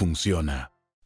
funciona.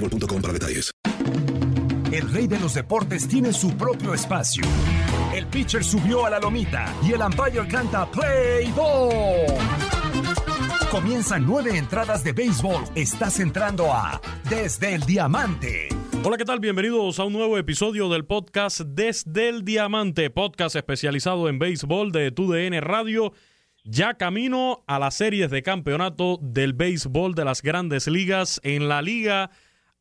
boostmobile.com para detalles. El rey de los deportes tiene su propio espacio. El pitcher subió a la lomita y el umpire canta Play Ball. Comienzan nueve entradas de béisbol. Estás entrando a Desde el Diamante. Hola, ¿qué tal? Bienvenidos a un nuevo episodio del podcast Desde el Diamante, podcast especializado en béisbol de TUDN Radio. Ya camino a las series de campeonato del béisbol de las grandes ligas. En la Liga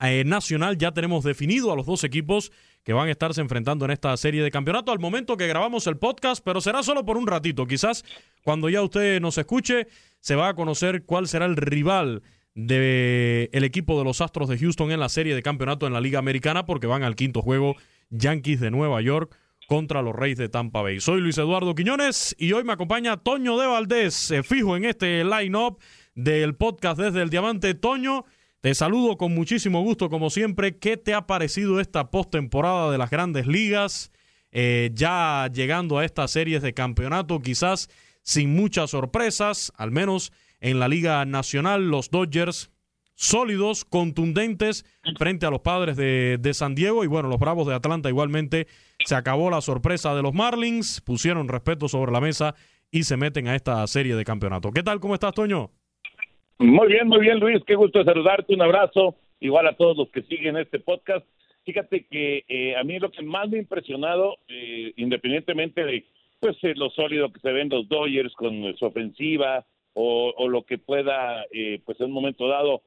eh, Nacional ya tenemos definido a los dos equipos que van a estarse enfrentando en esta serie de campeonato al momento que grabamos el podcast, pero será solo por un ratito. Quizás cuando ya usted nos escuche, se va a conocer cuál será el rival del el equipo de los Astros de Houston en la serie de campeonato en la Liga Americana, porque van al quinto juego Yankees de Nueva York contra los Reyes de Tampa Bay. Soy Luis Eduardo Quiñones y hoy me acompaña Toño de Valdés, eh, fijo en este line-up del podcast desde el Diamante. Toño, te saludo con muchísimo gusto, como siempre. ¿Qué te ha parecido esta postemporada de las grandes ligas? Eh, ya llegando a estas series de campeonato, quizás sin muchas sorpresas, al menos en la Liga Nacional, los Dodgers sólidos, contundentes frente a los padres de, de, San Diego y bueno, los Bravos de Atlanta igualmente se acabó la sorpresa de los Marlins, pusieron respeto sobre la mesa y se meten a esta serie de campeonato. ¿Qué tal? ¿Cómo estás, Toño? Muy bien, muy bien, Luis. Qué gusto saludarte. Un abrazo. Igual a todos los que siguen este podcast. Fíjate que eh, a mí lo que más me ha impresionado, eh, independientemente de pues eh, lo sólido que se ven los Dodgers con su ofensiva o, lo que pueda, pues en un momento dado,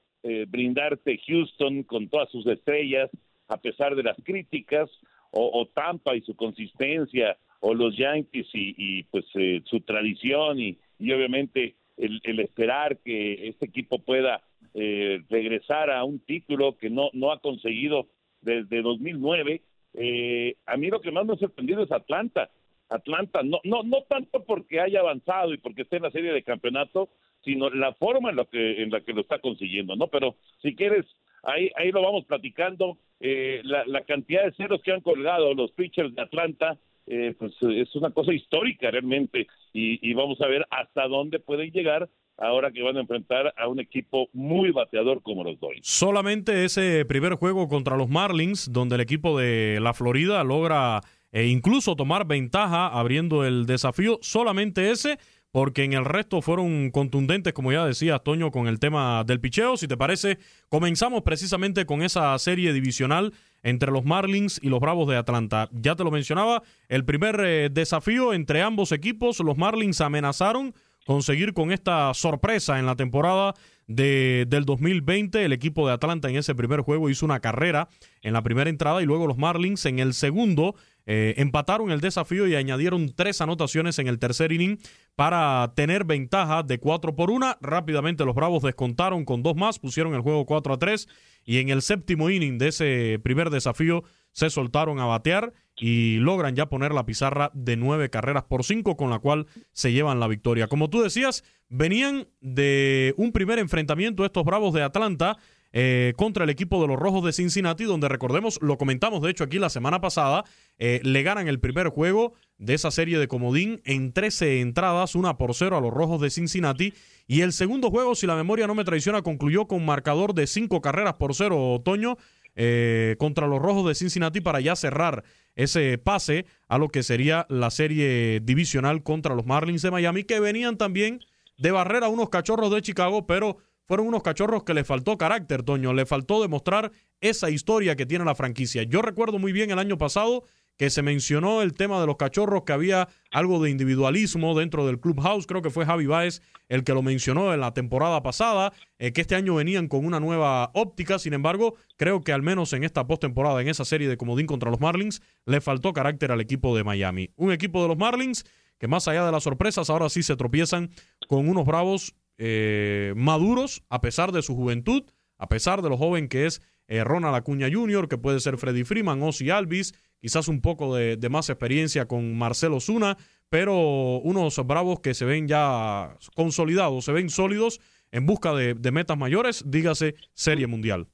brindarte Houston con todas sus estrellas, a pesar de las críticas, o, o Tampa y su consistencia, o los Yankees y, y pues su tradición y, y obviamente el, el, esperar que este equipo pueda eh, regresar a un título que no, no ha conseguido desde 2009. Eh, a mí lo que más me ha sorprendido es Atlanta. Atlanta, no, no, no tanto porque haya avanzado y porque esté en la serie de campeonato, sino la forma en la que, en la, que lo está consiguiendo, ¿no? Pero si quieres, ahí, ahí lo vamos platicando. Eh, la, la cantidad de ceros que han colgado los pitchers de Atlanta, eh, pues es una cosa histórica realmente y, y, vamos a ver hasta dónde pueden llegar ahora que van a enfrentar a un equipo muy bateador como los Dodgers. Solamente ese primer juego contra los Marlins, donde el equipo de la Florida logra eh, incluso tomar ventaja abriendo el desafío, solamente ese porque en el resto fueron contundentes, como ya decía Toño, con el tema del picheo. Si te parece, comenzamos precisamente con esa serie divisional entre los Marlins y los Bravos de Atlanta. Ya te lo mencionaba, el primer eh, desafío entre ambos equipos, los Marlins amenazaron conseguir con esta sorpresa en la temporada de, del 2020. El equipo de Atlanta en ese primer juego hizo una carrera en la primera entrada y luego los Marlins en el segundo eh, empataron el desafío y añadieron tres anotaciones en el tercer inning para tener ventaja de 4 por 1. Rápidamente los Bravos descontaron con dos más, pusieron el juego 4 a 3 y en el séptimo inning de ese primer desafío se soltaron a batear y logran ya poner la pizarra de nueve carreras por cinco, con la cual se llevan la victoria. Como tú decías, venían de un primer enfrentamiento estos Bravos de Atlanta eh, contra el equipo de los Rojos de Cincinnati, donde recordemos, lo comentamos de hecho aquí la semana pasada, eh, le ganan el primer juego de esa serie de comodín en 13 entradas, una por cero a los Rojos de Cincinnati. Y el segundo juego, si la memoria no me traiciona, concluyó con marcador de cinco carreras por cero, Otoño, eh, contra los Rojos de Cincinnati para ya cerrar ese pase a lo que sería la serie divisional contra los Marlins de Miami, que venían también de barrera unos cachorros de Chicago, pero fueron unos cachorros que le faltó carácter, Toño, le faltó demostrar esa historia que tiene la franquicia. Yo recuerdo muy bien el año pasado que se mencionó el tema de los cachorros, que había algo de individualismo dentro del clubhouse. Creo que fue Javi Baez el que lo mencionó en la temporada pasada, eh, que este año venían con una nueva óptica. Sin embargo, creo que al menos en esta postemporada, en esa serie de comodín contra los Marlins, le faltó carácter al equipo de Miami. Un equipo de los Marlins que más allá de las sorpresas, ahora sí se tropiezan con unos bravos eh, maduros, a pesar de su juventud, a pesar de lo joven que es eh, Ronald Acuña Jr., que puede ser Freddy Freeman, Ozzy Alvis, quizás un poco de, más experiencia con Marcelo Zuna, pero unos bravos que se ven ya consolidados, se ven sólidos en busca de, metas mayores, dígase Serie Mundial.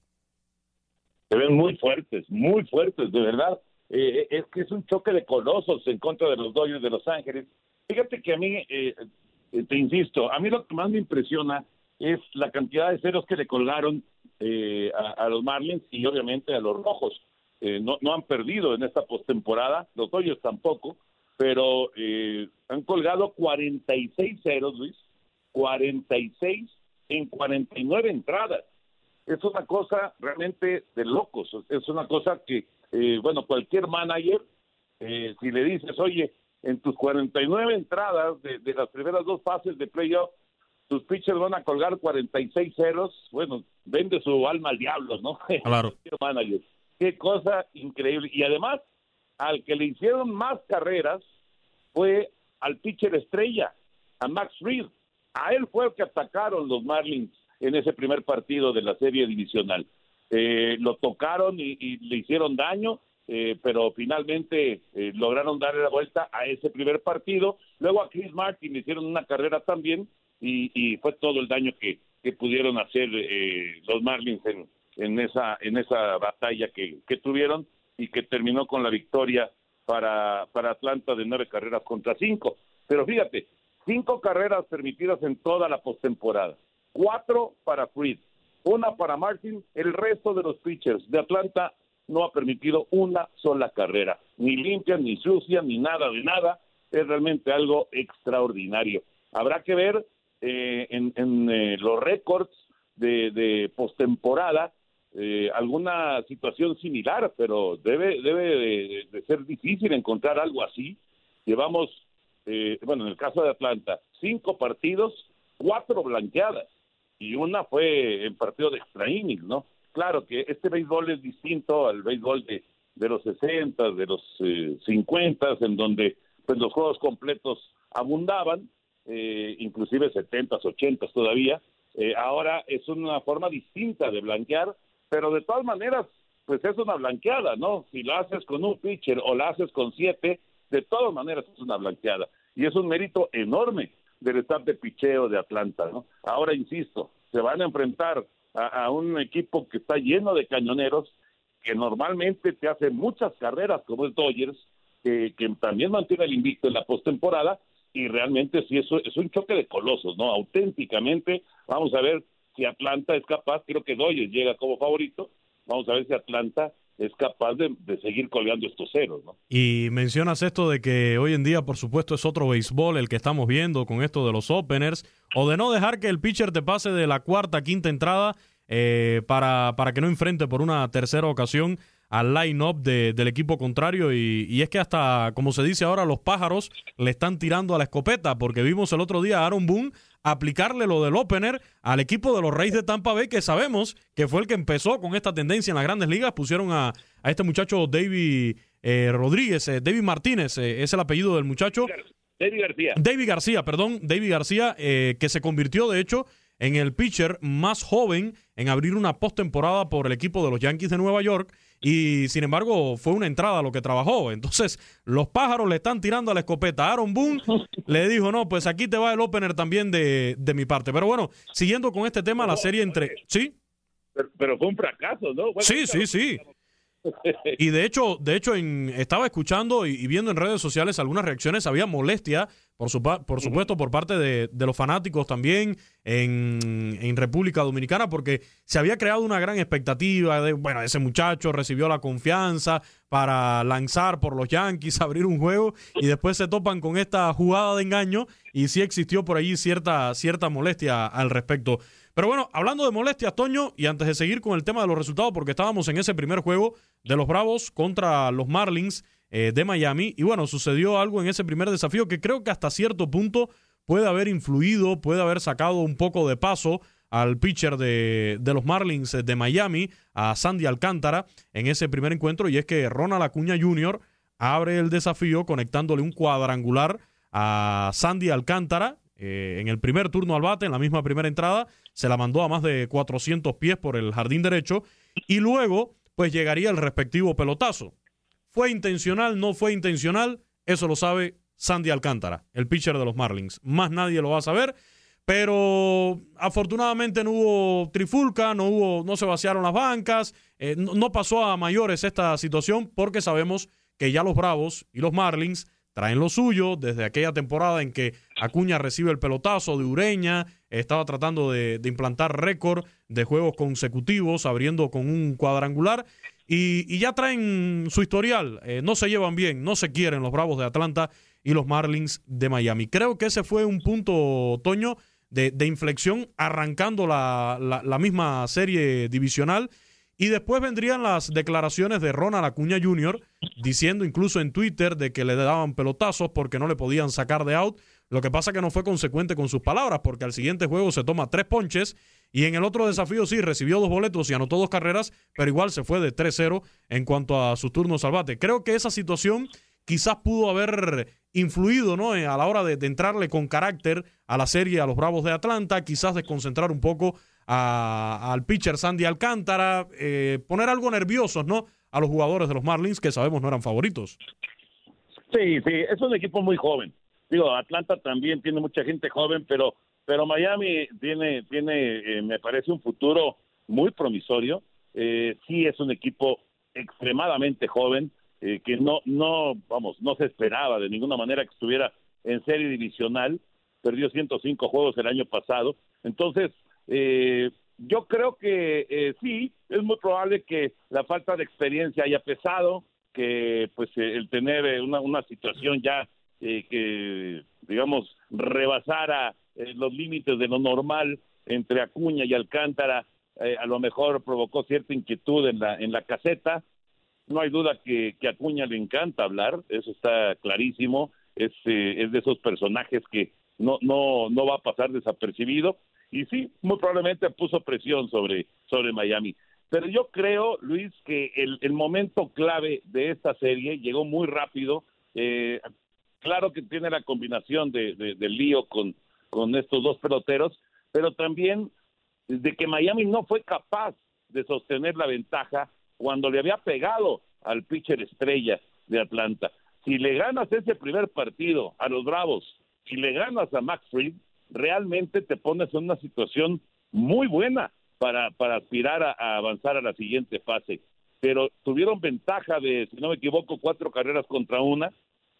Se ven muy fuertes, muy fuertes, de verdad. Eh, es que es un choque de colosos en contra de los Dodgers de Los Ángeles. Fíjate que a mí eh, te insisto, a mí lo que más me impresiona es la cantidad de ceros que le colgaron eh, a, los Marlins y obviamente a los Rojos. Eh, no, no han perdido en esta postemporada, los Dodgers tampoco, pero han colgado 46 ceros, Luis, 46 en 49 entradas. Es una cosa realmente de locos, es una cosa que, bueno, cualquier manager, si le dices, oye, en tus 49 entradas de, las primeras dos fases de playoff, tus pitchers van a colgar 46 ceros. Bueno, vende su alma al diablo, ¿no? Claro. Qué cosa increíble. Y además, al que le hicieron más carreras fue al pitcher estrella, a Max Reed. A él fue el que atacaron los Marlins en ese primer partido de la serie divisional. Eh, lo tocaron y le hicieron daño eh, pero finalmente eh, lograron darle la vuelta a ese primer partido. Luego a Chris Martin hicieron una carrera también y, fue todo el daño que, pudieron hacer eh, los Marlins en, en, esa, en esa batalla que, tuvieron y que terminó con la victoria para, para Atlanta de nueve carreras contra cinco. Pero fíjate, cinco carreras permitidas en toda la postemporada, cuatro para Freed, una para Martin, el resto de los pitchers de Atlanta no ha permitido una sola carrera, ni limpia, ni sucia, ni nada de nada. Es realmente algo extraordinario. Habrá que ver eh, en, eh, los récords de, de postemporada eh, alguna situación similar, pero debe, debe de, ser difícil encontrar algo así. Llevamos, bueno, en el caso de Atlanta, cinco partidos, cuatro blanqueadas, y una fue en partido de extra ¿no? Claro que este béisbol es distinto al béisbol de, de los 60, de los eh, 50, en donde pues los juegos completos abundaban, eh, inclusive 70, 80 todavía. Eh, ahora es una forma distinta de blanquear, pero de todas maneras, pues es una blanqueada, ¿no? Si la haces con un pitcher o la haces con siete, de todas maneras es una blanqueada. Y es un mérito enorme del staff de picheo de Atlanta, ¿no? Ahora, insisto, se van a enfrentar a, un equipo que está lleno de cañoneros, que normalmente te hace muchas carreras como el Dodgers, que, también mantiene el invicto en la postemporada, y realmente sí, eso es un choque de colosos, ¿no? Auténticamente, vamos a ver si Atlanta es capaz, creo que Dodgers llega como favorito, vamos a ver si Atlanta es capaz de, seguir colgando estos ceros, ¿no? Y mencionas esto de que hoy en día, por supuesto, es otro béisbol el que estamos viendo con esto de los openers, o de no dejar que el pitcher te pase de la cuarta, quinta entrada eh, para, para que no enfrente por una tercera ocasión al line-up del equipo contrario y, y, es que hasta, como se dice ahora, los pájaros le están tirando a la escopeta porque vimos el otro día a Aaron Boone aplicarle lo del opener al equipo de los Reyes de Tampa Bay que sabemos que fue el que empezó con esta tendencia en las grandes ligas. Pusieron a, a este muchacho David eh, Rodríguez, eh, David Martínez, eh, es el apellido del muchacho. David García. David García, perdón, David García, que se convirtió de hecho en el pitcher más joven en abrir una postemporada por el equipo de los Yankees de Nueva York y sin embargo fue una entrada lo que trabajó. Entonces los pájaros le están tirando a la escopeta. Aaron Boone le dijo, no, pues aquí te va el opener también de, de mi parte. Pero bueno, siguiendo con este tema, la serie entre... ¿Sí? Pero, fue un fracaso, ¿no? sí, sí, sí. Y de hecho, de hecho en, estaba escuchando y, viendo en redes sociales algunas reacciones, había molestia, por, su, por supuesto, por parte de, los fanáticos también en, en, República Dominicana, porque se había creado una gran expectativa de, bueno, ese muchacho recibió la confianza para lanzar por los Yankees, abrir un juego, y después se topan con esta jugada de engaño, y sí existió por allí cierta, cierta molestia al respecto. Pero bueno, hablando de molestias, Toño, y antes de seguir con el tema de los resultados, porque estábamos en ese primer juego de los Bravos contra los Marlins eh, de Miami, y bueno, sucedió algo en ese primer desafío que creo que hasta cierto punto puede haber influido, puede haber sacado un poco de paso al pitcher de, de, los Marlins de Miami, a Sandy Alcántara, en ese primer encuentro, y es que Ronald Acuña Jr. abre el desafío conectándole un cuadrangular a Sandy Alcántara, eh, en el primer turno al bate, en la misma primera entrada, se la mandó a más de 400 pies por el jardín derecho y luego pues llegaría el respectivo pelotazo. ¿Fue intencional? ¿No fue intencional? Eso lo sabe Sandy Alcántara, el pitcher de los Marlins. Más nadie lo va a saber, pero afortunadamente no hubo trifulca, no, hubo, no se vaciaron las bancas, eh, no pasó a mayores esta situación porque sabemos que ya los Bravos y los Marlins traen lo suyo desde aquella temporada en que Acuña recibe el pelotazo de Ureña, estaba tratando de, implantar récord de juegos consecutivos, abriendo con un cuadrangular. Y, ya traen su historial, eh, no se llevan bien, no se quieren los Bravos de Atlanta y los Marlins de Miami. Creo que ese fue un punto, Toño, de, inflexión arrancando la, la misma serie divisional y después vendrían las declaraciones de Ronald Acuña Jr., diciendo incluso en Twitter de que le daban pelotazos porque no le podían sacar de out. Lo que pasa que no fue consecuente con sus palabras, porque al siguiente juego se toma tres ponches y en el otro desafío sí recibió dos boletos y anotó dos carreras, pero igual se fue de 3-0 en cuanto a sus turnos al bate. Creo que esa situación quizás pudo haber influido ¿no? a la hora de, entrarle con carácter a la serie a los Bravos de Atlanta, quizás desconcentrar un poco al pitcher Sandy Alcántara, eh, poner algo nerviosos, ¿no? A los jugadores de los Marlins que sabemos no eran favoritos. Sí, sí, es un equipo muy joven. Digo, Atlanta también tiene mucha gente joven, pero pero Miami tiene tiene eh, me parece un futuro muy promisorio. Eh, sí es un equipo extremadamente joven eh, que no no vamos no se esperaba de ninguna manera que estuviera en serie divisional. Perdió 105 juegos el año pasado. Entonces, eh, yo creo que eh, sí, es muy probable que la falta de experiencia haya pesado, que pues eh, el tener una, una situación ya que, digamos, rebasara los límites de lo normal entre Acuña y Alcántara, a lo mejor provocó cierta inquietud en la, en la caseta. No hay duda que, que Acuña le encanta hablar, eso está clarísimo, es, es de esos personajes que no, no, no va a pasar desapercibido y sí, muy probablemente puso presión sobre, sobre Miami. Pero yo creo, Luis, que el, el momento clave de esta serie llegó muy rápido. Eh, claro que tiene la combinación de, del lío con, con estos dos peloteros, pero también de que Miami no fue capaz de sostener la ventaja cuando le había pegado al pitcher estrella de Atlanta. Si le ganas ese primer partido a los Bravos, si le ganas a Max Fried, realmente te pones en una situación muy buena para, para aspirar a, avanzar a la siguiente fase. Pero tuvieron ventaja de, si no me equivoco, cuatro carreras contra una,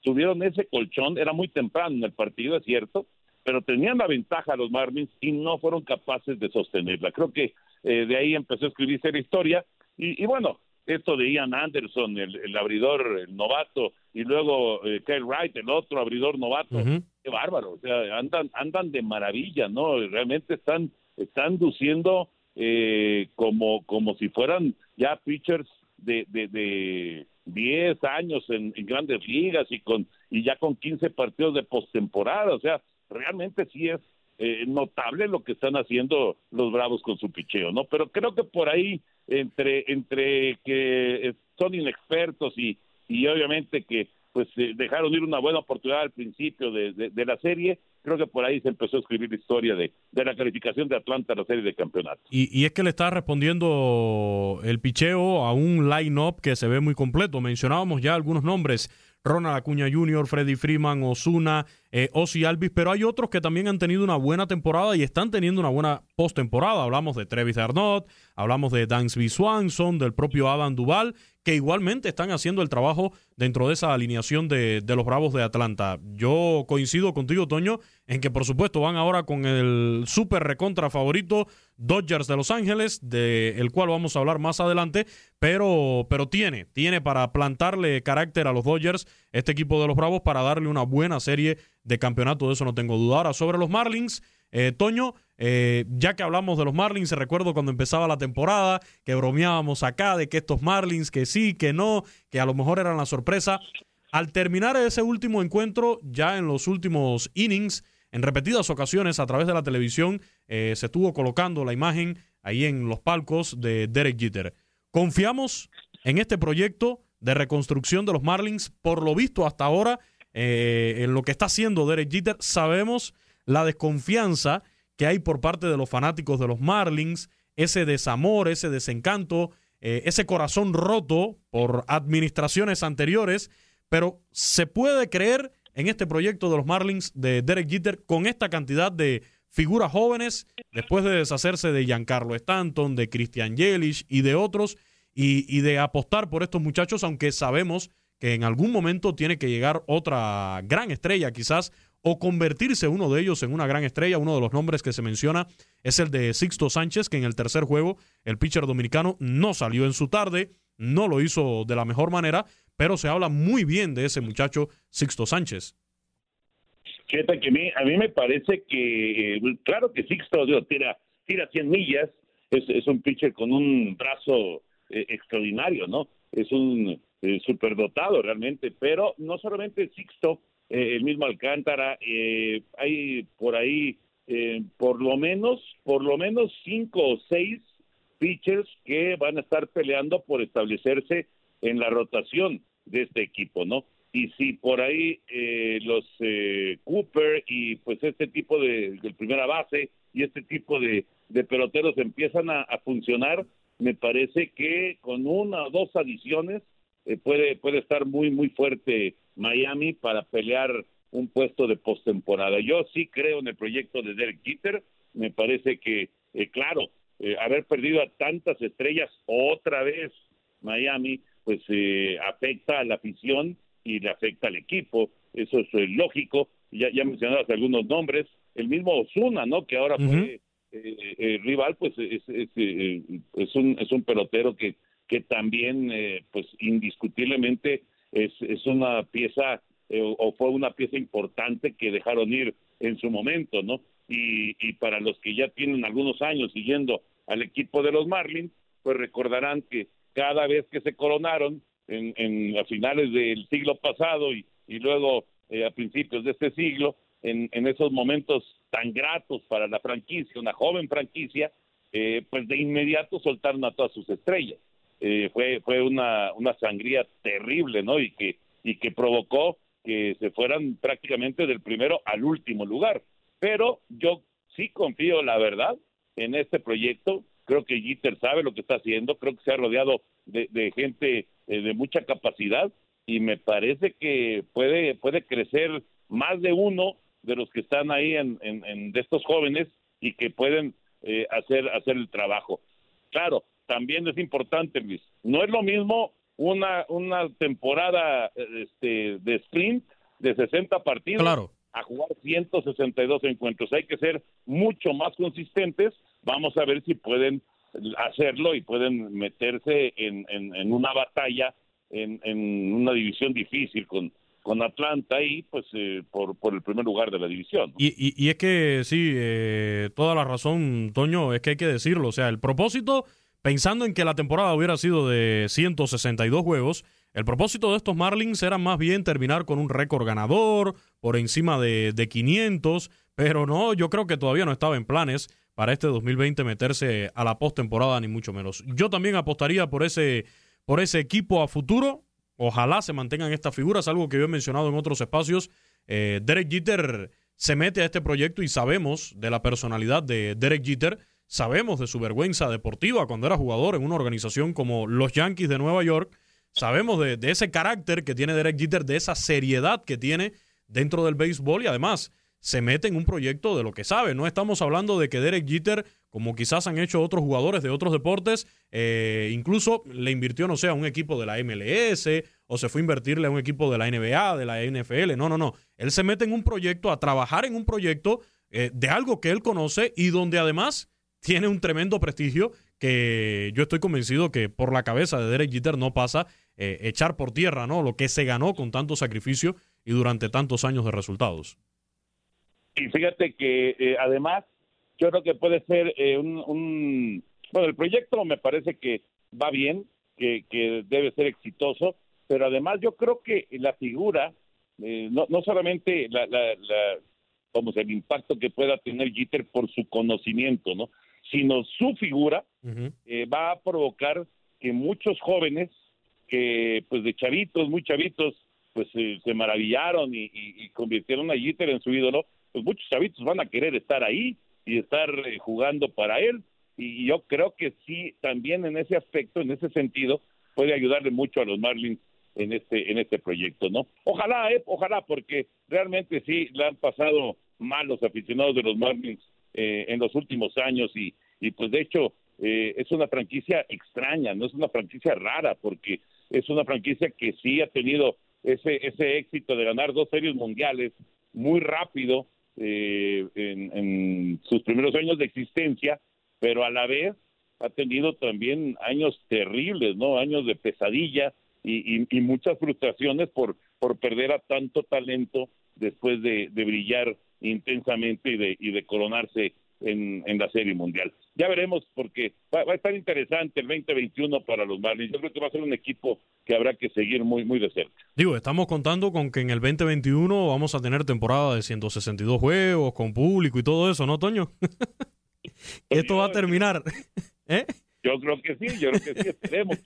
tuvieron ese colchón, era muy temprano en el partido, es cierto, pero tenían la ventaja los Marlins y no fueron capaces de sostenerla. Creo que eh, de ahí empezó a escribirse la historia y, y bueno, esto de Ian Anderson, el, abridor el novato, y luego eh, Kyle Wright, el otro abridor novato, qué bárbaro, o sea, andan, andan de maravilla, ¿no? Realmente están, están luciendo eh, como, como si fueran ya pitchers de, de, de 10 años en, grandes ligas y con y ya con 15 partidos de postemporada, o sea, realmente sí es eh, notable lo que están haciendo los Bravos con su picheo, ¿no? Pero creo que por ahí entre entre que son inexpertos y y obviamente que pues eh, dejaron ir una buena oportunidad al principio de, de, la serie. Creo que por ahí se empezó a escribir la historia de, de la calificación de Atlanta a la serie de campeonato. Y, y es que le está respondiendo el picheo a un line-up que se ve muy completo. Mencionábamos ya algunos nombres. Ronald Acuña Jr., Freddy Freeman, Osuna, eh, Ozzy Alvis, pero hay otros que también han tenido una buena temporada y están teniendo una buena postemporada. Hablamos de Trevis Arnott, hablamos de Dansby Swanson, del propio Adam Duval, que igualmente están haciendo el trabajo dentro de esa alineación de, los Bravos de Atlanta. Yo coincido contigo, Toño, en que por supuesto van ahora con el super recontra favorito Dodgers de Los Ángeles, del cual vamos a hablar más adelante, pero, pero tiene, tiene para plantarle carácter a los Dodgers este equipo de los Bravos para darle una buena serie de campeonato, de eso no tengo duda. Ahora, sobre los Marlins, eh, Toño, eh, ya que hablamos de los Marlins, recuerdo cuando empezaba la temporada que bromeábamos acá de que estos Marlins, que sí, que no, que a lo mejor eran la sorpresa. Al terminar ese último encuentro, ya en los últimos innings, en repetidas ocasiones a través de la televisión, eh, se estuvo colocando la imagen ahí en los palcos de Derek Jeter. Confiamos en este proyecto de reconstrucción de los Marlins. Por lo visto hasta ahora, eh, en lo que está haciendo Derek Jeter, sabemos la desconfianza que hay por parte de los fanáticos de los Marlins, ese desamor, ese desencanto, eh, ese corazón roto por administraciones anteriores, pero se puede creer en este proyecto de los Marlins de Derek Jeter con esta cantidad de figuras jóvenes después de deshacerse de Giancarlo Stanton, de Christian Yelich y de otros y, y de apostar por estos muchachos, aunque sabemos que en algún momento tiene que llegar otra gran estrella quizás o convertirse uno de ellos en una gran estrella. Uno de los nombres que se menciona es el de Sixto Sánchez, que en el tercer juego el pitcher dominicano no salió en su tarde, no lo hizo de la mejor manera, pero se habla muy bien de ese muchacho Sixto Sánchez. Fíjate que a mí, me parece que, eh, claro que Sixto tira, tira 100 millas, es, un pitcher con un brazo eh, extraordinario, ¿no? Es un eh, superdotado realmente, pero no solamente Sixto, eh, el mismo Alcántara, eh, hay por ahí eh, por lo menos, por lo menos cinco o seis pitchers que van a estar peleando por establecerse en la rotación de este equipo, ¿no? Y si por ahí los Cooper y pues este tipo de, primera base y este tipo de, peloteros empiezan a, funcionar, me parece que con una o dos adiciones puede puede estar muy muy fuerte Miami para pelear un puesto de postemporada. Yo sí creo en el proyecto de Derek Jeter. Me parece que, eh, claro, eh, haber perdido a tantas estrellas otra vez Miami, pues eh, afecta a la afición y le afecta al equipo. Eso es lógico. Ya, ya mencionabas algunos nombres. El mismo Osuna, ¿no? Que ahora fue rival, pues es, es, es, un, es un pelotero que, que también, pues indiscutiblemente es, es una pieza eh, o fue una pieza importante que dejaron ir en su momento, ¿no? Y, y para los que ya tienen algunos años siguiendo al equipo de los Marlins, pues recordarán que cada vez que se coronaron en, en a finales del siglo pasado y, y luego eh, a principios de este siglo, en, en esos momentos tan gratos para la franquicia, una joven franquicia, eh, pues de inmediato soltaron a todas sus estrellas. Eh, fue fue una, una sangría terrible, ¿no? Y que, y que provocó que se fueran prácticamente del primero al último lugar. Pero yo sí confío, la verdad, en este proyecto. Creo que Jeter sabe lo que está haciendo, creo que se ha rodeado de, de gente eh, de mucha capacidad y me parece que puede, puede crecer más de uno de los que están ahí en, en, de estos jóvenes y que pueden eh, hacer, hacer el trabajo. Claro, también es importante, Luis. No es lo mismo una, una temporada este, de sprint de 60 partidos a jugar 162 encuentros. Hay que ser mucho más consistentes. Vamos a ver si pueden hacerlo y pueden meterse en, en, una batalla en, en, una división difícil con, con Atlanta y pues eh, por, por el primer lugar de la división. Y, y, es que sí, eh, toda la razón, Toño, es que hay que decirlo. O sea, el propósito pensando en que la temporada hubiera sido de 162 juegos, el propósito de estos Marlins era más bien terminar con un récord ganador, por encima de, de 500, pero no, yo creo que todavía no estaba en planes para este 2020 meterse a la postemporada, ni mucho menos. Yo también apostaría por ese, por ese equipo a futuro. Ojalá se mantengan estas figuras, algo que yo he mencionado en otros espacios. Eh, Derek Jeter se mete a este proyecto y sabemos de la personalidad de Derek Jeter, sabemos de su vergüenza deportiva cuando era jugador en una organización como los Yankees de Nueva York, sabemos de, ese carácter que tiene Derek Jeter, de esa seriedad que tiene dentro del béisbol y además se mete en un proyecto de lo que sabe. No estamos hablando de que Derek Jeter, como quizás han hecho otros jugadores de otros deportes, eh, incluso le invirtió, no sé, a un equipo de la MLS o se fue a invertirle a un equipo de la NBA, de la NFL. No, no, no. Él se mete en un proyecto, a trabajar en un proyecto eh, de algo que él conoce y donde además tiene un tremendo prestigio que yo estoy convencido que por la cabeza de Derek Jeter no pasa eh, echar por tierra, ¿no? Lo que se ganó con tanto sacrificio y durante tantos años de resultados. Y fíjate que eh, además yo creo que puede ser eh, un, Bueno, el proyecto me parece que va bien, que, que debe ser exitoso, pero además yo creo que la figura, eh, no, no solamente la, la, la, como el impacto que pueda tener Jeter por su conocimiento, ¿no? Sino su figura va a provocar que muchos jóvenes que pues de chavitos, muy chavitos, pues se maravillaron y, y, y, convirtieron a Jeter en su ídolo, pues muchos chavitos van a querer estar ahí y estar eh, jugando para él. Y yo creo que sí, también en ese aspecto, en ese sentido, puede ayudarle mucho a los Marlins en este en este proyecto, ¿no? Ojalá, eh, ojalá, porque realmente sí le han pasado mal los aficionados de los Marlins eh, en los últimos años y, y pues de hecho eh, es una franquicia extraña, no es una franquicia rara, porque es una franquicia que sí ha tenido ese ese éxito de ganar dos series mundiales muy rápido eh, en, sus primeros años de existencia, pero a la vez ha tenido también años terribles, ¿no? Años de pesadilla y, y, muchas frustraciones por, por perder a tanto talento después de, de brillar intensamente y de, y de coronarse en, en, la Serie Mundial. Ya veremos porque va, va, a estar interesante el 2021 para los Marlins. Yo creo que va a ser un equipo que habrá que seguir muy muy de cerca. Digo, estamos contando con que en el 2021 vamos a tener temporada de 162 juegos con público y todo eso, ¿no, Toño? Esto va a terminar. ¿Eh? Yo creo que sí, yo creo que sí, esperemos.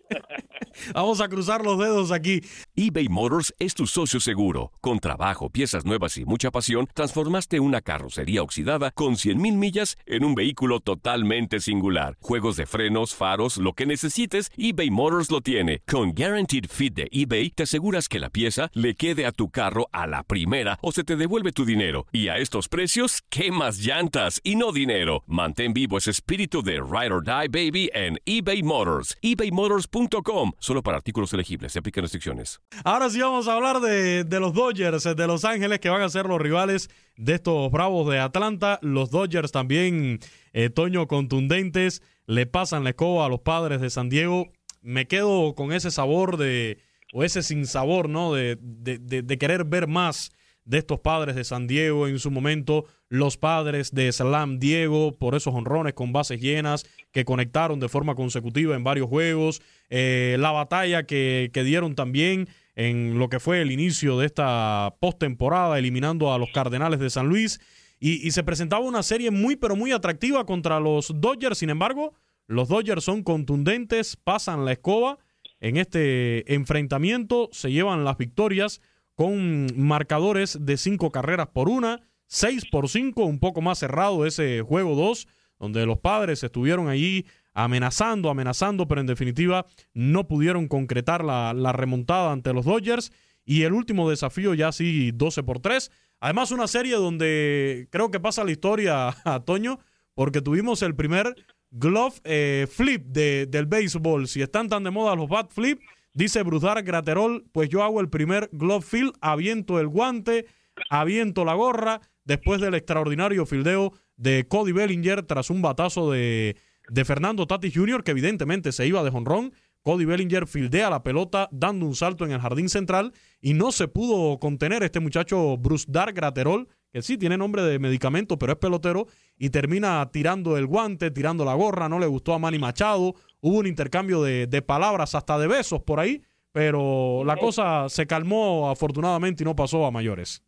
Vamos a cruzar los dedos aquí. eBay Motors es tu socio seguro. Con trabajo, piezas nuevas y mucha pasión, transformaste una carrocería oxidada con 100.000 millas en un vehículo totalmente singular. Juegos de frenos, faros, lo que necesites, eBay Motors lo tiene. Con Guaranteed Fit de eBay, te aseguras que la pieza le quede a tu carro a la primera o se te devuelve tu dinero. Y a estos precios, ¿qué más llantas y no dinero? Mantén vivo ese espíritu de Ride or Die, baby, en eBay Motors. ebaymotors.com. Solo para artículos elegibles. Se aplican restricciones. Ahora sí vamos a hablar de, de, los Dodgers de Los Ángeles que van a ser los rivales de estos Bravos de Atlanta. Los Dodgers también, eh, Toño, contundentes. Le pasan la escoba a los padres de San Diego. Me quedo con ese sabor de, o ese sinsabor, ¿no? De, de, querer ver más de estos padres de San Diego en su momento, los padres de Slam Diego por esos honrones con bases llenas que conectaron de forma consecutiva en varios juegos, eh, la batalla que, que, dieron también en lo que fue el inicio de esta postemporada, eliminando a los Cardenales de San Luis, y, y se presentaba una serie muy pero muy atractiva contra los Dodgers, sin embargo, los Dodgers son contundentes, pasan la escoba. En este enfrentamiento, se llevan las victorias con marcadores de cinco carreras por una, seis por cinco, un poco más cerrado ese juego 2, donde los padres estuvieron allí amenazando, amenazando, pero en definitiva no pudieron concretar la, remontada ante los Dodgers. Y el último desafío ya sí 12 por 3. Además una serie donde creo que pasa la historia a Toño, porque tuvimos el primer glove eh, flip de, del béisbol. Si están tan de moda los bat flip, Dice Bruzar Graterol, pues yo hago el primer glove field, aviento el guante, aviento la gorra, después del extraordinario fildeo de Cody Bellinger tras un batazo de, de Fernando Tatis Jr., que evidentemente se iba de jonrón. Cody Bellinger fildea la pelota dando un salto en el jardín central y no se pudo contener este muchacho Bruce Dar Graterol, que sí tiene nombre de medicamento, pero es pelotero, y termina tirando el guante, tirando la gorra, no le gustó a Manny Machado, hubo un intercambio de, de palabras, hasta de besos por ahí, pero la cosa se calmó afortunadamente y no pasó a mayores.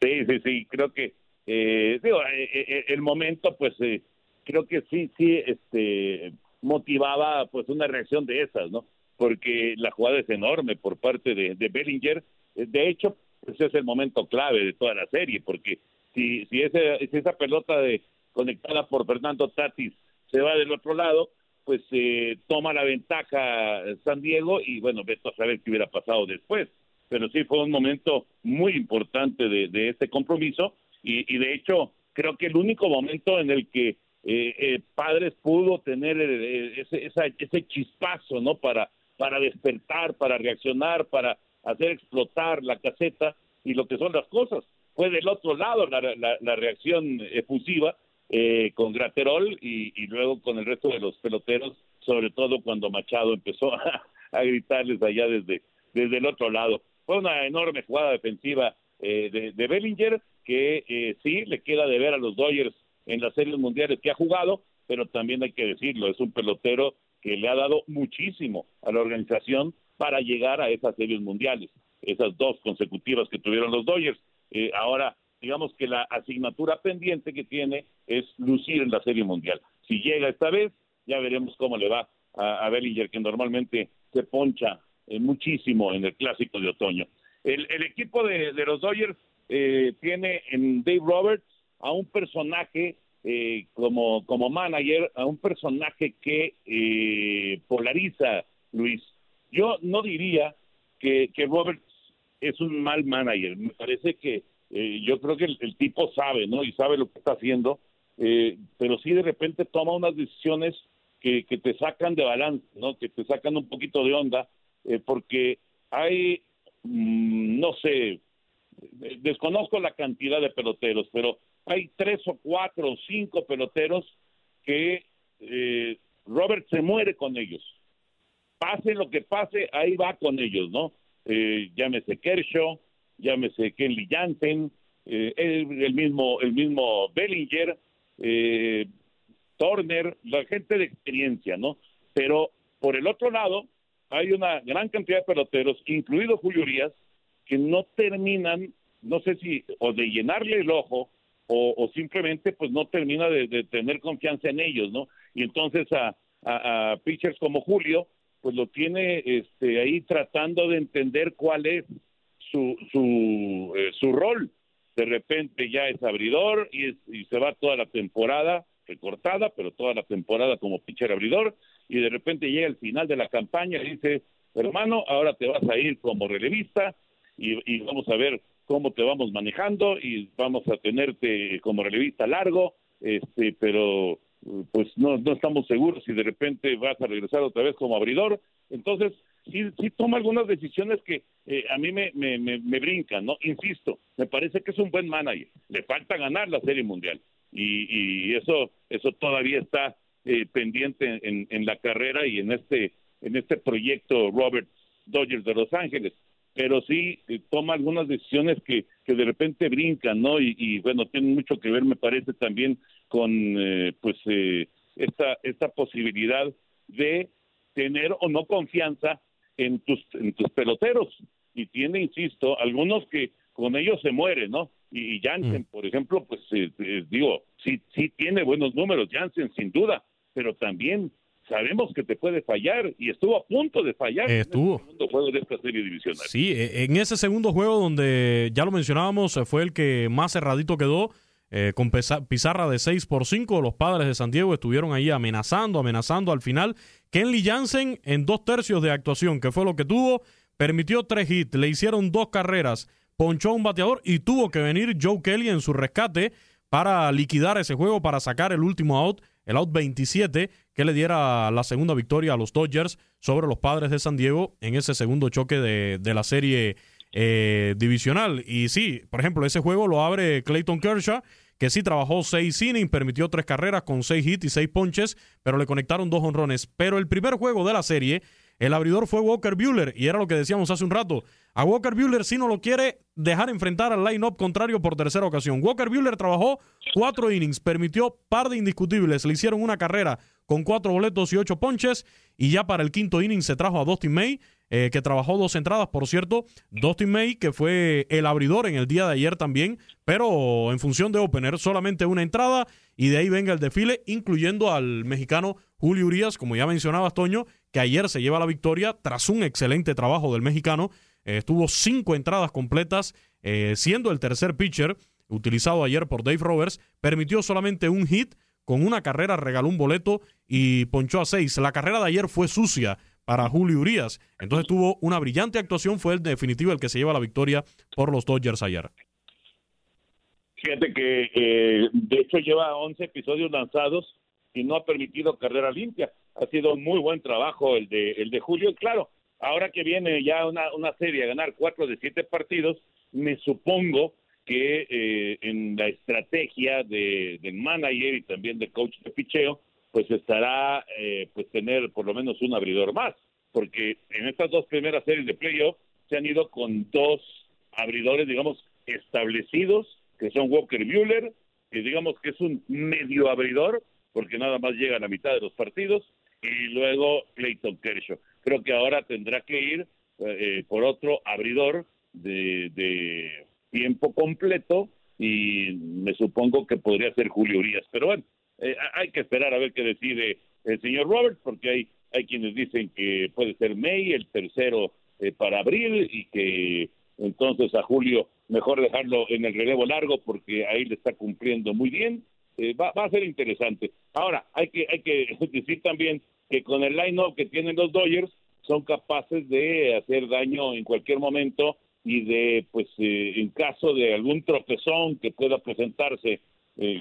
Sí, sí, sí, creo que eh, digo, eh, eh, el momento, pues creo que sí, sí, este, motivaba pues una reacción de esas, ¿no? Porque la jugada es enorme por parte de, de Bellinger. De hecho, ese es el momento clave de toda la serie, porque si, si, ese, si esa pelota de, conectada por Fernando Tatis se va del otro lado, pues eh, toma la ventaja San Diego y bueno, veto a saber qué hubiera pasado después. Pero sí fue un momento muy importante de, de este compromiso y, y, de hecho creo que el único momento en el que eh, eh, Padres pudo tener ese, esa, ese chispazo, ¿no? Para, para despertar, para reaccionar, para hacer explotar la caseta y lo que son las cosas. Fue del otro lado la, la, reacción efusiva eh, con Graterol y, y, luego con el resto de los peloteros, sobre todo cuando Machado empezó a, a gritarles allá desde, desde el otro lado. Fue una enorme jugada defensiva eh, de, de, Bellinger que eh, sí le queda de ver a los Dodgers en las series mundiales que ha jugado, pero también hay que decirlo, es un pelotero que le ha dado muchísimo a la organización para llegar a esas series mundiales, esas dos consecutivas que tuvieron los Dodgers. Eh, ahora, digamos que la asignatura pendiente que tiene es lucir en la serie mundial. Si llega esta vez, ya veremos cómo le va a, a Bellinger, que normalmente se poncha eh, muchísimo en el clásico de otoño. El, el equipo de, los Dodgers eh, tiene en Dave Roberts a un personaje eh, como, como manager, a un personaje que eh, polariza, Luis, yo no diría que, que Roberts es un mal manager. Me parece que eh, yo creo que el, tipo sabe, ¿no? Y sabe lo que está haciendo, eh, pero sí de repente toma unas decisiones que, que, te sacan de balance, ¿no? Que te sacan un poquito de onda, eh, porque hay, mmm, no sé, desconozco la cantidad de peloteros, pero hay tres o cuatro o cinco peloteros que eh, Robert se muere con ellos pase lo que pase, ahí va con ellos, ¿no? Eh, llámese Kershaw, llámese Kenley Jansen, eh, el, mismo el mismo Bellinger, eh, Turner, la gente de experiencia, ¿no? Pero por el otro lado, hay una gran cantidad de peloteros, incluido Julio Urias, que no terminan, no sé si, o de llenarle el ojo, o, simplemente pues no termina de, tener confianza en ellos, ¿no? Y entonces a pitchers como Julio, pues lo tiene este, ahí tratando de entender cuál es su, su, eh, su rol. De repente ya es abridor y, es, y, se va toda la temporada recortada, pero toda la temporada como pitcher abridor, y de repente llega el final de la campaña y dice, hermano, ahora te vas a ir como relevista y, y vamos a ver cómo te vamos manejando y vamos a tenerte como relevista largo, este, pero pues no, no estamos seguros si de repente vas a regresar otra vez como abridor. Entonces, sí, sí toma algunas decisiones que eh, a mí me, me, me, me, brincan, ¿no? Insisto, me parece que es un buen manager. Le falta ganar la Serie Mundial. Y, y eso, eso todavía está eh, pendiente en, en, la carrera y en este, en este proyecto Robert Dodgers de Los Ángeles. Pero sí eh, toma algunas decisiones que, que de repente brincan, ¿no? Y, y bueno, tienen mucho que ver, me parece, también con eh, pues eh, esta esta posibilidad de tener o no confianza en tus en tus peloteros y tiene insisto algunos que con ellos se mueren no y, y Jansen mm. por ejemplo pues eh, eh, digo sí sí tiene buenos números Jansen sin duda pero también sabemos que te puede fallar y estuvo a punto de fallar estuvo. en el segundo juego de esta serie divisional. Sí, en ese segundo juego donde ya lo mencionábamos fue el que más cerradito quedó eh, con pizarra de 6 por 5. Los padres de San Diego estuvieron ahí amenazando, amenazando al final. Kenley Jansen en dos tercios de actuación, que fue lo que tuvo, permitió tres hits, le hicieron dos carreras, ponchó un bateador y tuvo que venir Joe Kelly en su rescate para liquidar ese juego, para sacar el último out, el out 27, que le diera la segunda victoria a los Dodgers sobre los padres de San Diego en ese segundo choque de, de la serie eh, divisional. Y sí, por ejemplo, ese juego lo abre Clayton Kershaw, que sí trabajó seis innings, permitió tres carreras con seis hits y seis ponches, pero le conectaron dos honrones. Pero el primer juego de la serie el abridor fue Walker Bueller y era lo que decíamos hace un rato. A Walker Bueller sí no lo quiere dejar enfrentar al line-up contrario por tercera ocasión. Walker Bueller trabajó cuatro innings, permitió par de indiscutibles, le hicieron una carrera con cuatro boletos y ocho ponches y ya para el quinto inning se trajo a Dustin May eh, que trabajó dos entradas, por cierto. Dustin May, que fue el abridor en el día de ayer también, pero en función de opener, solamente una entrada y de ahí venga el desfile, incluyendo al mexicano Julio Urias, como ya mencionaba Toño, que ayer se lleva la victoria tras un excelente trabajo del mexicano. Eh, estuvo cinco entradas completas, eh, siendo el tercer pitcher utilizado ayer por Dave Roberts, permitió solamente un hit, con una carrera regaló un boleto y ponchó a seis. La carrera de ayer fue sucia para Julio Urias. Entonces tuvo una brillante actuación, fue el definitivo el que se lleva la victoria por los Dodgers ayer. Fíjate que eh, de hecho lleva 11 episodios lanzados y no ha permitido carrera limpia. Ha sido muy buen trabajo el de, el de Julio. claro, ahora que viene ya una, una serie a ganar cuatro de siete partidos, me supongo que eh, en la estrategia de, del manager y también del coach de picheo, pues estará eh, pues tener por lo menos un abridor más, porque en estas dos primeras series de playoff se han ido con dos abridores, digamos, establecidos, que son Walker Bueller, que digamos que es un medio abridor, porque nada más llega a la mitad de los partidos, y luego Clayton Kershaw. Creo que ahora tendrá que ir eh, por otro abridor de, de tiempo completo, y me supongo que podría ser Julio Urias. Pero bueno, eh, hay que esperar a ver qué decide el señor Roberts, porque hay, hay quienes dicen que puede ser May, el tercero eh, para abril, y que entonces a Julio mejor dejarlo en el relevo largo, porque ahí le está cumpliendo muy bien. Eh, va, a ser interesante. Ahora, hay que, hay que decir también que con el line-up que tienen los Dodgers, son capaces de hacer daño en cualquier momento y de, pues, en caso de algún tropezón que pueda presentarse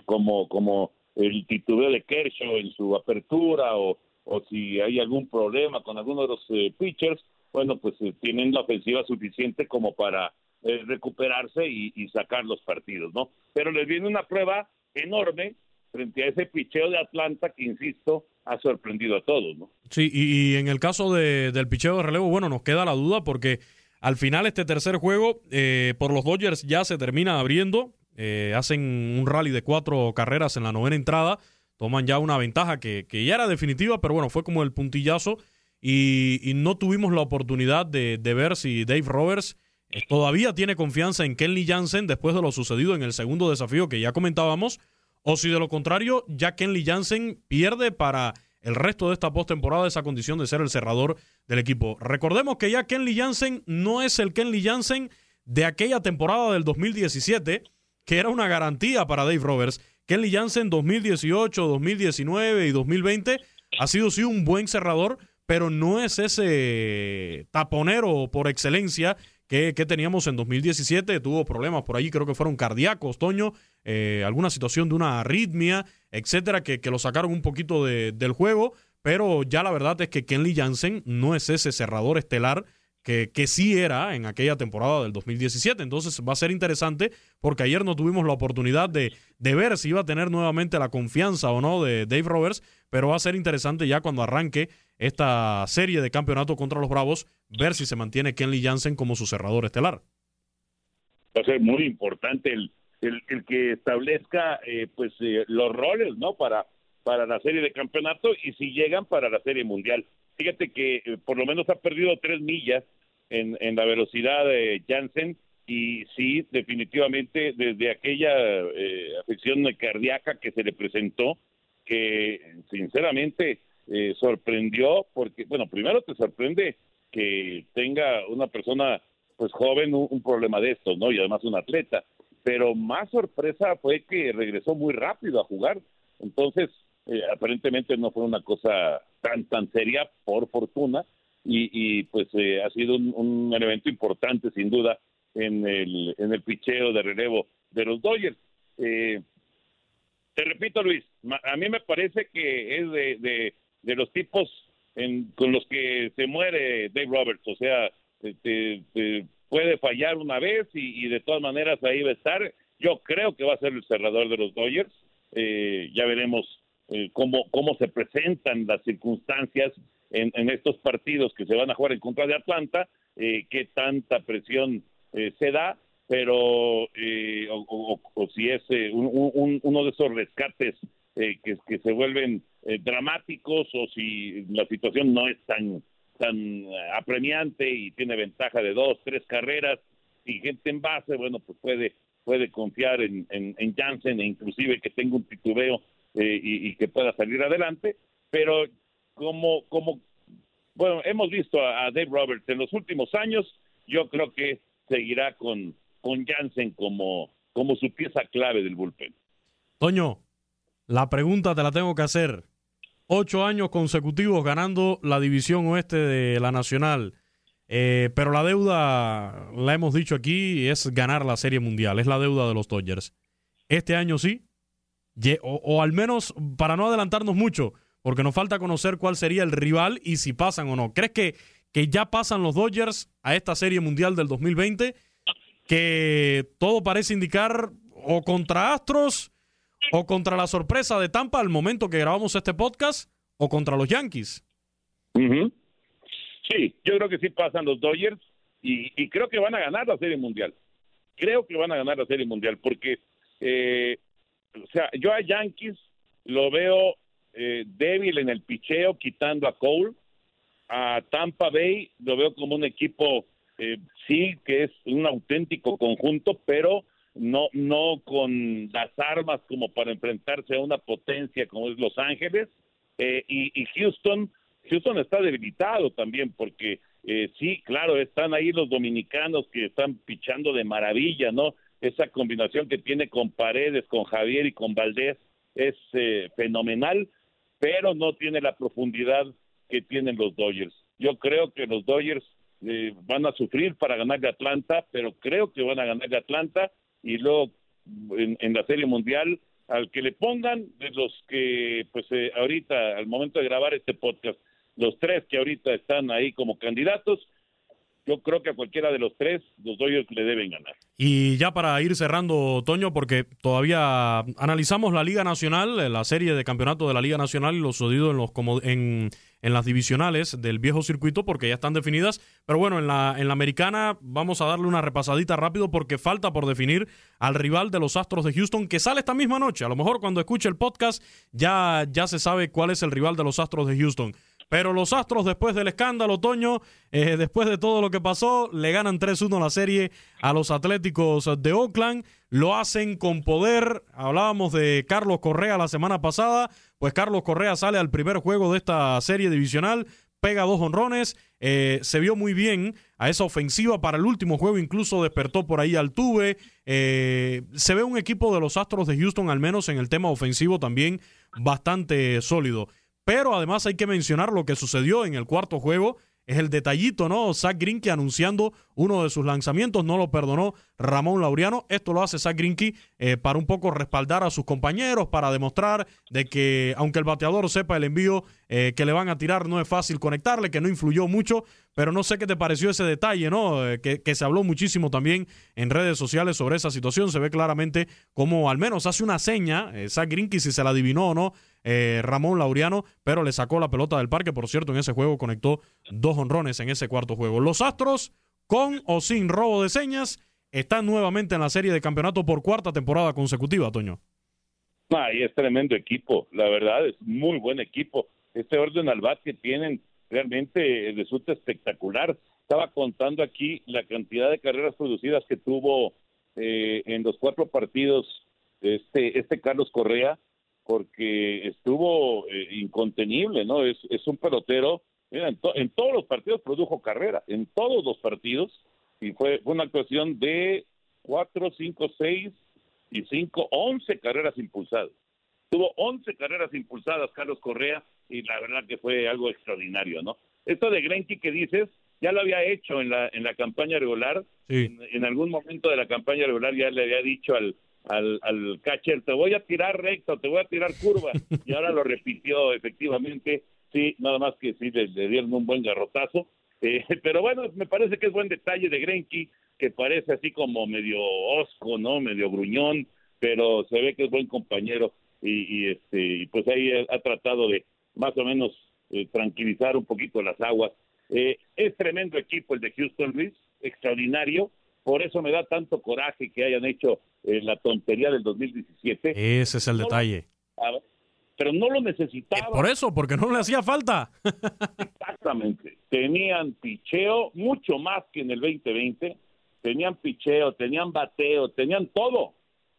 como, como el titubeo de Kershaw en su apertura o, o si hay algún problema con alguno de los eh, pitchers, bueno, pues eh, tienen la ofensiva suficiente como para eh, recuperarse y, sacar los partidos, ¿no? Pero les viene una prueba enorme frente a ese picheo de Atlanta que, insisto, ha sorprendido a todos, ¿no? Sí, y, en el caso de, del picheo de relevo, bueno, nos queda la duda porque al final este tercer juego por los Dodgers ya se termina abriendo. Eh, hacen un rally de cuatro carreras en la novena entrada, toman ya una ventaja que, ya era definitiva, pero bueno, fue como el puntillazo y, no tuvimos la oportunidad de, ver si Dave Roberts eh, todavía tiene confianza en Kenley Jansen después de lo sucedido en el segundo desafío que ya comentábamos, o si de lo contrario ya Kenley Jansen pierde para el resto de esta postemporada esa condición de ser el cerrador del equipo. Recordemos que ya Kenley Jansen no es el Kenley Jansen de aquella temporada del 2017 que era una garantía para Dave Roberts. Kelly Jansen 2018, 2019 y 2020 ha sido sí un buen cerrador, pero no es ese taponero por excelencia que, teníamos en 2017. Tuvo problemas por allí, creo que fueron cardíacos, Toño, eh, alguna situación de una arritmia, etcétera, que, que lo sacaron un poquito del juego. Pero ya la verdad es que Kenley Jansen no es ese cerrador estelar que, sí era en aquella temporada del 2017. Entonces va a ser interesante porque ayer no tuvimos la oportunidad de, de ver si iba a tener nuevamente la confianza o no de Dave Roberts, pero va a ser interesante ya cuando arranque esta serie de campeonato contra los Bravos, ver si se mantiene Kenley Jansen como su cerrador estelar. Va a ser muy importante el, el, que establezca eh, pues eh, los roles, ¿no? Para, para la serie de campeonato y si llegan para la serie mundial. Fíjate que eh, por lo menos ha perdido tres millas en, en la velocidad de Jansen y sí, definitivamente desde aquella eh, afección cardíaca que se le presentó, que sinceramente eh, sorprendió, porque, bueno, primero te sorprende que tenga una persona pues joven un, un, problema de estos, ¿no? Y además un atleta, pero más sorpresa fue que regresó muy rápido a jugar, entonces eh, aparentemente no fue una cosa tan tan seria por fortuna y, pues eh, ha sido un, elemento importante sin duda en el en el picheo de relevo de los Dodgers. Eh, te repito Luis a mí me parece que es de, de, los tipos con los que se muere Dave Roberts o sea puede fallar una vez y, y, de todas maneras ahí va a estar. Yo creo que va a ser el cerrador de los Dodgers. Ya veremos eh, cómo, cómo se presentan las circunstancias en, en, estos partidos que se van a jugar en contra de Atlanta, eh, qué tanta presión eh, se da, pero eh, o, o, si es eh, un, un, uno de esos rescates eh, que, que, se vuelven dramáticos o si la situación no es tan tan apremiante y tiene ventaja de dos, tres carreras y gente en base, bueno, pues puede puede confiar en, en, en Jansen e inclusive que tenga un titubeo eh, y, y, que pueda salir adelante, pero como, como bueno, hemos visto a, Dave Roberts en los últimos años, yo creo que seguirá con, con Jansen como, como su pieza clave del bullpen. Toño, la pregunta te la tengo que hacer. Ocho años consecutivos ganando la división oeste de la Nacional. Eh, pero la deuda, la hemos dicho aquí, es ganar la Serie Mundial. Es la deuda de los Dodgers. Este año sí. O, al menos, para no adelantarnos mucho, porque nos falta conocer cuál sería el rival y si pasan o no. ¿Crees que, que ya pasan los Dodgers a esta Serie Mundial del 2020? Que todo parece indicar o contra Astros o contra la sorpresa de Tampa al momento que grabamos este podcast o contra los Yankees. Sí, yo creo que sí pasan los Dodgers y, y, creo que van a ganar la Serie Mundial. Creo que van a ganar la Serie Mundial porque, eh, o sea, yo a Yankees lo veo eh, débil en el picheo, quitando a Cole. A Tampa Bay lo veo como un equipo, eh, sí, que es un auténtico conjunto, pero no, no con las armas como para enfrentarse a una potencia como es Los Ángeles. Eh, y, Houston, Houston está debilitado también porque eh, sí, claro, están ahí los dominicanos que están pichando de maravilla, ¿no? Esa combinación que tiene con Paredes, con Javier y con Valdés es eh, fenomenal, pero no tiene la profundidad que tienen los Dodgers. Yo creo que los Dodgers eh, van a sufrir para ganar de Atlanta, pero creo que van a ganar de Atlanta y luego en, en la Serie Mundial al que le pongan de los que pues eh, ahorita al momento de grabar este podcast los tres que ahorita están ahí como candidatos yo creo que a cualquiera de los tres los Dodgers le deben ganar. Y ya para ir cerrando, Toño, porque todavía analizamos la Liga Nacional, eh, la serie de campeonato de la Liga Nacional y lo sucedido en los como en, en las divisionales del viejo circuito porque ya están definidas. Pero bueno, en la, en la americana vamos a darle una repasadita rápido porque falta por definir al rival de los Astros de Houston que sale esta misma noche. A lo mejor cuando escuche el podcast ya, ya se sabe cuál es el rival de los Astros de Houston. Pero los Astros, después del escándalo, Toño, eh, después de todo lo que pasó, le ganan 3-1 la serie a los Atléticos de Oakland. Lo hacen con poder. Hablábamos de Carlos Correa la semana pasada. Pues Carlos Correa sale al primer juego de esta serie divisional, pega dos honrones, eh, se vio muy bien a esa ofensiva para el último juego, incluso despertó por ahí al tuve. Eh, se ve un equipo de los Astros de Houston, al menos en el tema ofensivo, también bastante sólido. Pero además hay que mencionar lo que sucedió en el cuarto juego. Es el detallito, ¿no? Zach Greinke anunciando uno de sus lanzamientos, no lo perdonó Ramón Laureano. Esto lo hace Zach Greinke eh, para un poco respaldar a sus compañeros, para demostrar de que aunque el bateador sepa el envío eh, que le van a tirar, no es fácil conectarle, que no influyó mucho, pero no sé qué te pareció ese detalle, ¿no? Eh, que, se habló muchísimo también en redes sociales sobre esa situación. Se ve claramente como al menos hace una seña, Zach Greinke, si se la adivinó o no, eh, Ramón Laureano, pero le sacó la pelota del parque. Por cierto, en ese juego conectó dos honrones en ese cuarto juego. Los Astros, con o sin robo de señas, están nuevamente en la serie de campeonato por cuarta temporada consecutiva, Toño. Ah, y es tremendo equipo, la verdad, es muy buen equipo. Este orden al bat que tienen realmente resulta espectacular. Estaba contando aquí la cantidad de carreras producidas que tuvo eh, en los cuatro partidos este, este Carlos Correa porque estuvo eh, incontenible, ¿no? Es, es un pelotero, mira, en, to, en, todos los partidos produjo carrera, en todos los partidos, y fue, fue una actuación de cuatro, cinco, seis y cinco, once carreras impulsadas. Tuvo once carreras impulsadas Carlos Correa, y la verdad que fue algo extraordinario, ¿no? Esto de Greinke que dices, ya lo había hecho en la, en la campaña regular, sí. en, en algún momento de la campaña regular ya le había dicho al, al, al catcher, te voy a tirar recto, te voy a tirar curva, y ahora lo repitió efectivamente, sí, nada más que sí, le, dieron un buen garrotazo, eh, pero bueno, me parece que es buen detalle de Grenky, que parece así como medio osco, ¿no? Medio gruñón, pero se ve que es buen compañero y, y este pues ahí ha, ha, tratado de más o menos eh, tranquilizar un poquito las aguas. Eh, es tremendo equipo el de Houston, Luis, extraordinario. Por eso me da tanto coraje que hayan hecho eh, la tontería del 2017. Ese es el detalle. Pero no lo necesitaba. por eso, porque no le hacía falta. Exactamente. Tenían picheo mucho más que en el 2020. Tenían picheo, tenían bateo, tenían todo.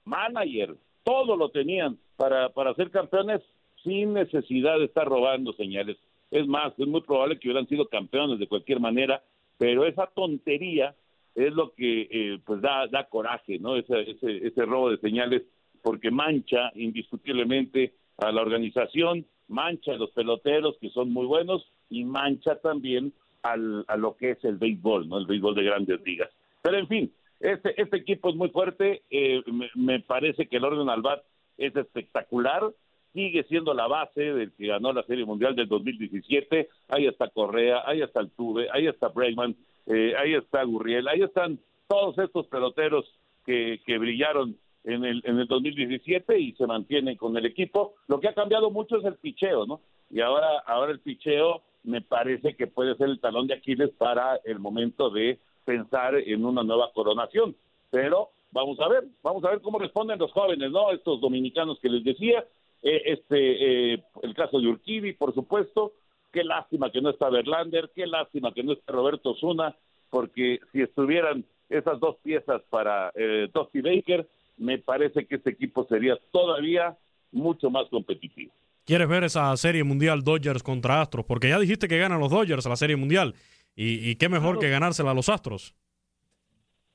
Manager, todo lo tenían para, para ser campeones sin necesidad de estar robando señales. Es más, es muy probable que hubieran sido campeones de cualquier manera, pero esa tontería es lo que eh, pues da, da coraje, ¿no? Ese, ese, ese robo de señales, porque mancha indiscutiblemente a la organización, mancha a los peloteros que son muy buenos y mancha también al, a lo que es el béisbol, ¿no? El béisbol de grandes ligas. Pero en fin, este, este equipo es muy fuerte, eh, me, me, parece que el orden al bat es espectacular, sigue siendo la base del que ganó la Serie Mundial del 2017, ahí está Correa, ahí está Altuve, ahí está Bregman, eh, ahí está Gurriel, ahí están todos estos peloteros que, que brillaron en el, en el 2017 y se mantienen con el equipo. Lo que ha cambiado mucho es el picheo, ¿no? Y ahora, ahora el picheo me parece que puede ser el talón de Aquiles para el momento de pensar en una nueva coronación. Pero vamos a ver, vamos a ver cómo responden los jóvenes, ¿no? Estos dominicanos que les decía, eh, este, eh, el caso de Urquidy, por supuesto, qué lástima que no está Verlander, qué lástima que no está Roberto Zuna, porque si estuvieran esas dos piezas para eh, Dusty Baker, me parece que este equipo sería todavía mucho más competitivo. ¿Quieres ver esa serie mundial Dodgers contra Astros? Porque ya dijiste que ganan los Dodgers a la serie mundial. ¿Y, y qué mejor claro. que ganársela a los Astros?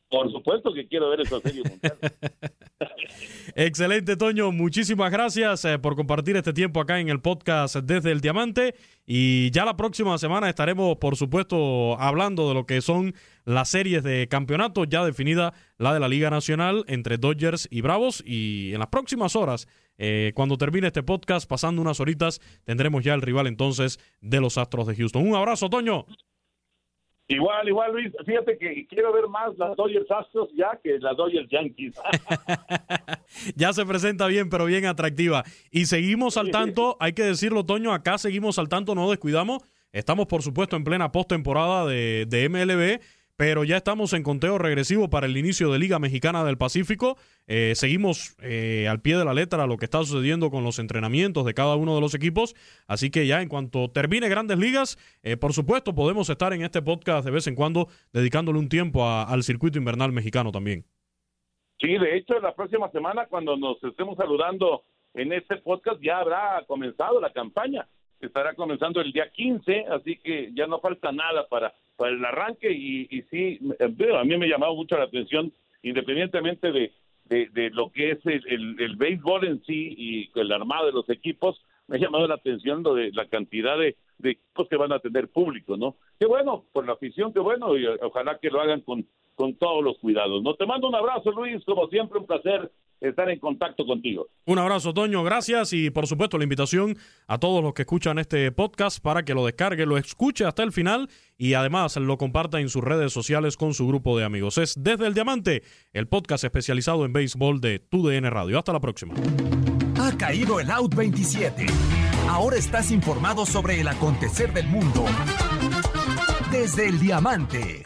Por supuesto que quiero ver esa serie mundial. Excelente, Toño. Muchísimas gracias eh, por compartir este tiempo acá en el podcast desde el Diamante. Y ya la próxima semana estaremos, por supuesto, hablando de lo que son las series de campeonato, ya definida la de la Liga Nacional entre Dodgers y Bravos. Y en las próximas horas, eh, cuando termine este podcast, pasando unas horitas, tendremos ya el rival entonces de los Astros de Houston. Un abrazo, Toño. Igual, igual, Luis. Fíjate que quiero ver más las Dodgers Astros ya que las Dodgers Yankees. ya se presenta bien, pero bien atractiva. Y seguimos al tanto, hay que decirlo, Toño, acá seguimos al tanto, no descuidamos. Estamos, por supuesto, en plena postemporada de, de MLB pero ya estamos en conteo regresivo para el inicio de Liga Mexicana del Pacífico. Eh, seguimos eh, al pie de la letra lo que está sucediendo con los entrenamientos de cada uno de los equipos. Así que ya en cuanto termine Grandes Ligas, eh, por supuesto, podemos estar en este podcast de vez en cuando dedicándole un tiempo al circuito invernal mexicano también. Sí, de hecho, la próxima semana, cuando nos estemos saludando en este podcast, ya habrá comenzado la campaña. Estará comenzando el día 15, así que ya no falta nada para para el arranque y, y sí, a mí me ha llamado mucho la atención, independientemente de, de, lo que es el, el, béisbol en sí y el armado de los equipos, me ha llamado la atención lo de la cantidad de, de equipos que van a tener público, ¿no? Qué bueno, por la afición, qué bueno, y ojalá que lo hagan con, con todos los cuidados, ¿no? Te mando un abrazo, Luis, como siempre, un placer estar en contacto contigo. Un abrazo, Toño, gracias y por supuesto la invitación a todos los que escuchan este podcast para que lo descargue, lo escuche hasta el final y además lo comparta en sus redes sociales con su grupo de amigos. Es Desde el Diamante, el podcast especializado en béisbol de TUDN Radio. Hasta la próxima. Ha caído el Out 27. Ahora estás informado sobre el acontecer del mundo. Desde el Diamante.